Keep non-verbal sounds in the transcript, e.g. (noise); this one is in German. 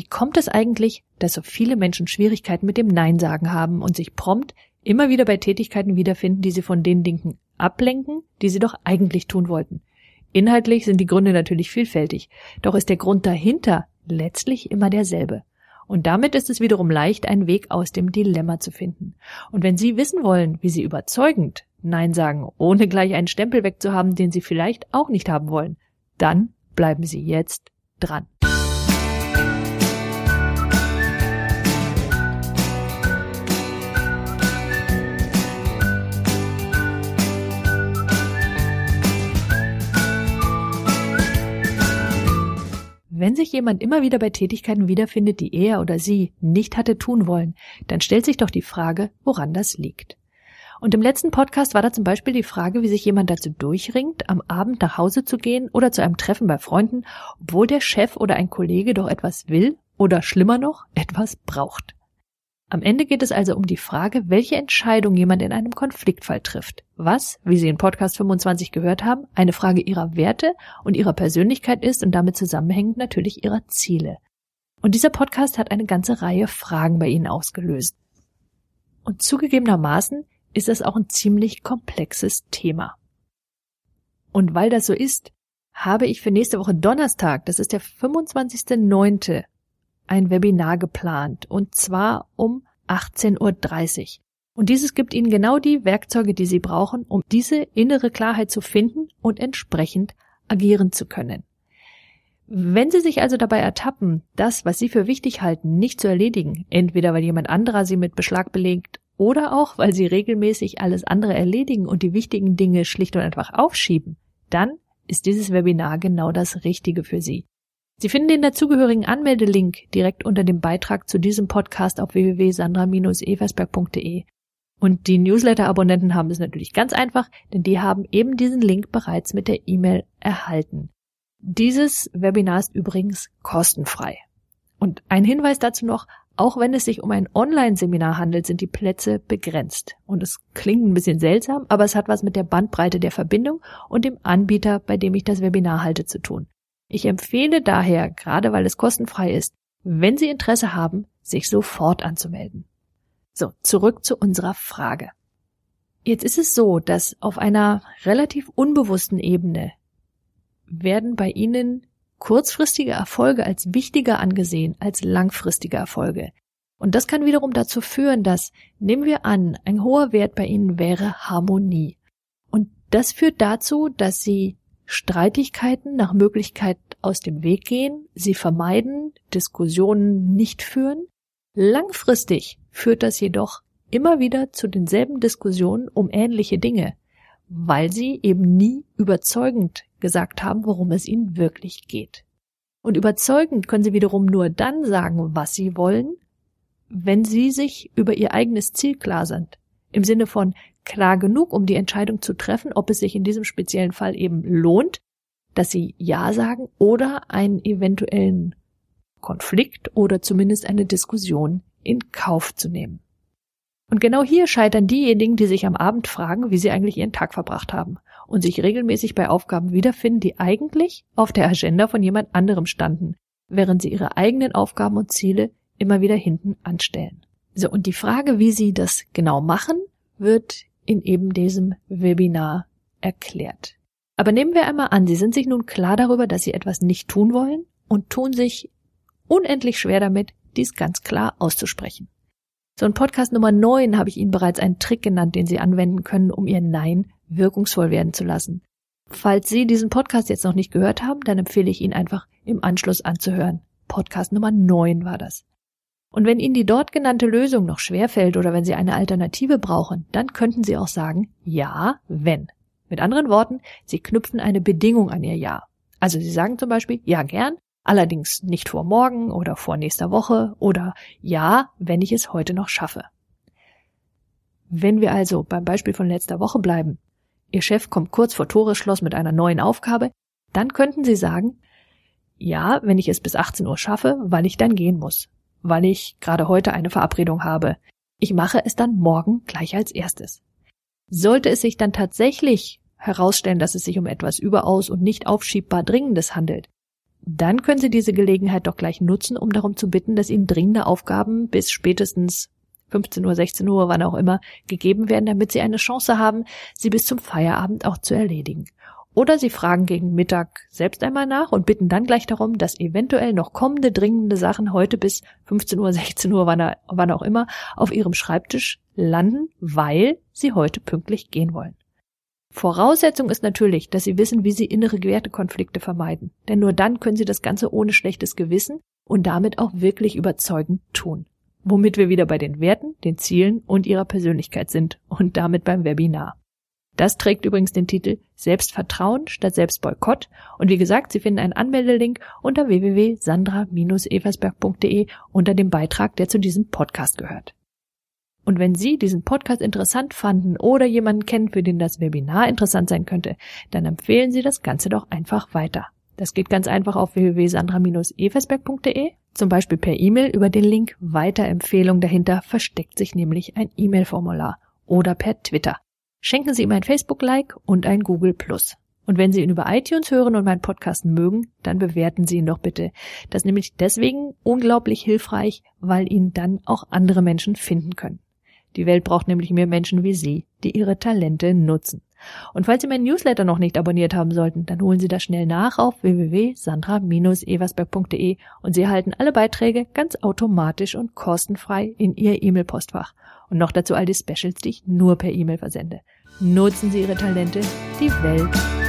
Wie kommt es eigentlich, dass so viele Menschen Schwierigkeiten mit dem Nein sagen haben und sich prompt immer wieder bei Tätigkeiten wiederfinden, die sie von den Dingen ablenken, die sie doch eigentlich tun wollten? Inhaltlich sind die Gründe natürlich vielfältig, doch ist der Grund dahinter letztlich immer derselbe. Und damit ist es wiederum leicht, einen Weg aus dem Dilemma zu finden. Und wenn Sie wissen wollen, wie Sie überzeugend Nein sagen, ohne gleich einen Stempel wegzuhaben, den Sie vielleicht auch nicht haben wollen, dann bleiben Sie jetzt dran. Wenn sich jemand immer wieder bei Tätigkeiten wiederfindet, die er oder sie nicht hatte tun wollen, dann stellt sich doch die Frage, woran das liegt. Und im letzten Podcast war da zum Beispiel die Frage, wie sich jemand dazu durchringt, am Abend nach Hause zu gehen oder zu einem Treffen bei Freunden, obwohl der Chef oder ein Kollege doch etwas will oder schlimmer noch, etwas braucht. Am Ende geht es also um die Frage, welche Entscheidung jemand in einem Konfliktfall trifft. Was, wie Sie in Podcast 25 gehört haben, eine Frage Ihrer Werte und Ihrer Persönlichkeit ist und damit zusammenhängend natürlich Ihrer Ziele. Und dieser Podcast hat eine ganze Reihe Fragen bei Ihnen ausgelöst. Und zugegebenermaßen ist das auch ein ziemlich komplexes Thema. Und weil das so ist, habe ich für nächste Woche Donnerstag, das ist der 25.09., ein Webinar geplant, und zwar um 18.30 Uhr. Und dieses gibt Ihnen genau die Werkzeuge, die Sie brauchen, um diese innere Klarheit zu finden und entsprechend agieren zu können. Wenn Sie sich also dabei ertappen, das, was Sie für wichtig halten, nicht zu erledigen, entweder weil jemand anderer Sie mit Beschlag belegt oder auch weil Sie regelmäßig alles andere erledigen und die wichtigen Dinge schlicht und einfach aufschieben, dann ist dieses Webinar genau das Richtige für Sie. Sie finden den dazugehörigen Anmeldelink direkt unter dem Beitrag zu diesem Podcast auf www.sandra-eversberg.de. Und die Newsletter-Abonnenten haben es natürlich ganz einfach, denn die haben eben diesen Link bereits mit der E-Mail erhalten. Dieses Webinar ist übrigens kostenfrei. Und ein Hinweis dazu noch, auch wenn es sich um ein Online-Seminar handelt, sind die Plätze begrenzt. Und es klingt ein bisschen seltsam, aber es hat was mit der Bandbreite der Verbindung und dem Anbieter, bei dem ich das Webinar halte, zu tun. Ich empfehle daher, gerade weil es kostenfrei ist, wenn Sie Interesse haben, sich sofort anzumelden. So, zurück zu unserer Frage. Jetzt ist es so, dass auf einer relativ unbewussten Ebene werden bei Ihnen kurzfristige Erfolge als wichtiger angesehen als langfristige Erfolge. Und das kann wiederum dazu führen, dass, nehmen wir an, ein hoher Wert bei Ihnen wäre Harmonie. Und das führt dazu, dass Sie Streitigkeiten nach Möglichkeit aus dem Weg gehen, sie vermeiden, Diskussionen nicht führen. Langfristig führt das jedoch immer wieder zu denselben Diskussionen um ähnliche Dinge, weil sie eben nie überzeugend gesagt haben, worum es ihnen wirklich geht. Und überzeugend können sie wiederum nur dann sagen, was sie wollen, wenn sie sich über ihr eigenes Ziel klar sind. Im Sinne von, klar genug, um die Entscheidung zu treffen, ob es sich in diesem speziellen Fall eben lohnt, dass sie Ja sagen oder einen eventuellen Konflikt oder zumindest eine Diskussion in Kauf zu nehmen. Und genau hier scheitern diejenigen, die sich am Abend fragen, wie sie eigentlich ihren Tag verbracht haben und sich regelmäßig bei Aufgaben wiederfinden, die eigentlich auf der Agenda von jemand anderem standen, während sie ihre eigenen Aufgaben und Ziele immer wieder hinten anstellen. So, und die Frage, wie sie das genau machen, wird in eben diesem Webinar erklärt. Aber nehmen wir einmal an, Sie sind sich nun klar darüber, dass Sie etwas nicht tun wollen und tun sich unendlich schwer damit, dies ganz klar auszusprechen. So in Podcast Nummer 9 habe ich Ihnen bereits einen Trick genannt, den Sie anwenden können, um Ihr Nein wirkungsvoll werden zu lassen. Falls Sie diesen Podcast jetzt noch nicht gehört haben, dann empfehle ich Ihnen einfach im Anschluss anzuhören. Podcast Nummer 9 war das. Und wenn Ihnen die dort genannte Lösung noch schwerfällt oder wenn Sie eine Alternative brauchen, dann könnten Sie auch sagen, ja, wenn. Mit anderen Worten, Sie knüpfen eine Bedingung an Ihr Ja. Also Sie sagen zum Beispiel, ja gern, allerdings nicht vor morgen oder vor nächster Woche oder ja, wenn ich es heute noch schaffe. Wenn wir also beim Beispiel von letzter Woche bleiben, Ihr Chef kommt kurz vor Toreschloss mit einer neuen Aufgabe, dann könnten Sie sagen, ja, wenn ich es bis 18 Uhr schaffe, weil ich dann gehen muss weil ich gerade heute eine Verabredung habe. Ich mache es dann morgen gleich als erstes. Sollte es sich dann tatsächlich herausstellen, dass es sich um etwas überaus und nicht aufschiebbar Dringendes handelt, dann können Sie diese Gelegenheit doch gleich nutzen, um darum zu bitten, dass Ihnen dringende Aufgaben bis spätestens 15 Uhr, 16 Uhr, wann auch immer, gegeben werden, damit Sie eine Chance haben, sie bis zum Feierabend auch zu erledigen. Oder Sie fragen gegen Mittag selbst einmal nach und bitten dann gleich darum, dass eventuell noch kommende dringende Sachen heute bis 15 Uhr, (laughs) 16 Uhr, wann, wann auch immer, auf Ihrem Schreibtisch landen, weil Sie heute pünktlich gehen wollen. Voraussetzung ist natürlich, dass Sie wissen, wie Sie innere Wertekonflikte vermeiden. Denn nur dann können Sie das Ganze ohne schlechtes Gewissen und damit auch wirklich überzeugend tun. Womit wir wieder bei den Werten, den Zielen und Ihrer Persönlichkeit sind und damit beim Webinar. Das trägt übrigens den Titel Selbstvertrauen statt Selbstboykott und wie gesagt, Sie finden einen Anmeldelink unter www.sandra-eversberg.de unter dem Beitrag, der zu diesem Podcast gehört. Und wenn Sie diesen Podcast interessant fanden oder jemanden kennen, für den das Webinar interessant sein könnte, dann empfehlen Sie das Ganze doch einfach weiter. Das geht ganz einfach auf www.sandra-eversberg.de, zum Beispiel per E-Mail über den Link Weiterempfehlung. Dahinter versteckt sich nämlich ein E-Mail-Formular oder per Twitter. Schenken Sie ihm ein Facebook-Like und ein Google+. Und wenn Sie ihn über iTunes hören und meinen Podcast mögen, dann bewerten Sie ihn doch bitte. Das ist nämlich deswegen unglaublich hilfreich, weil ihn dann auch andere Menschen finden können. Die Welt braucht nämlich mehr Menschen wie Sie, die ihre Talente nutzen. Und falls Sie meinen Newsletter noch nicht abonniert haben sollten, dann holen Sie das schnell nach auf www.sandra-eversberg.de und Sie erhalten alle Beiträge ganz automatisch und kostenfrei in Ihr E-Mail-Postfach. Und noch dazu all die Specials, die ich nur per E-Mail versende. Nutzen Sie Ihre Talente, die Welt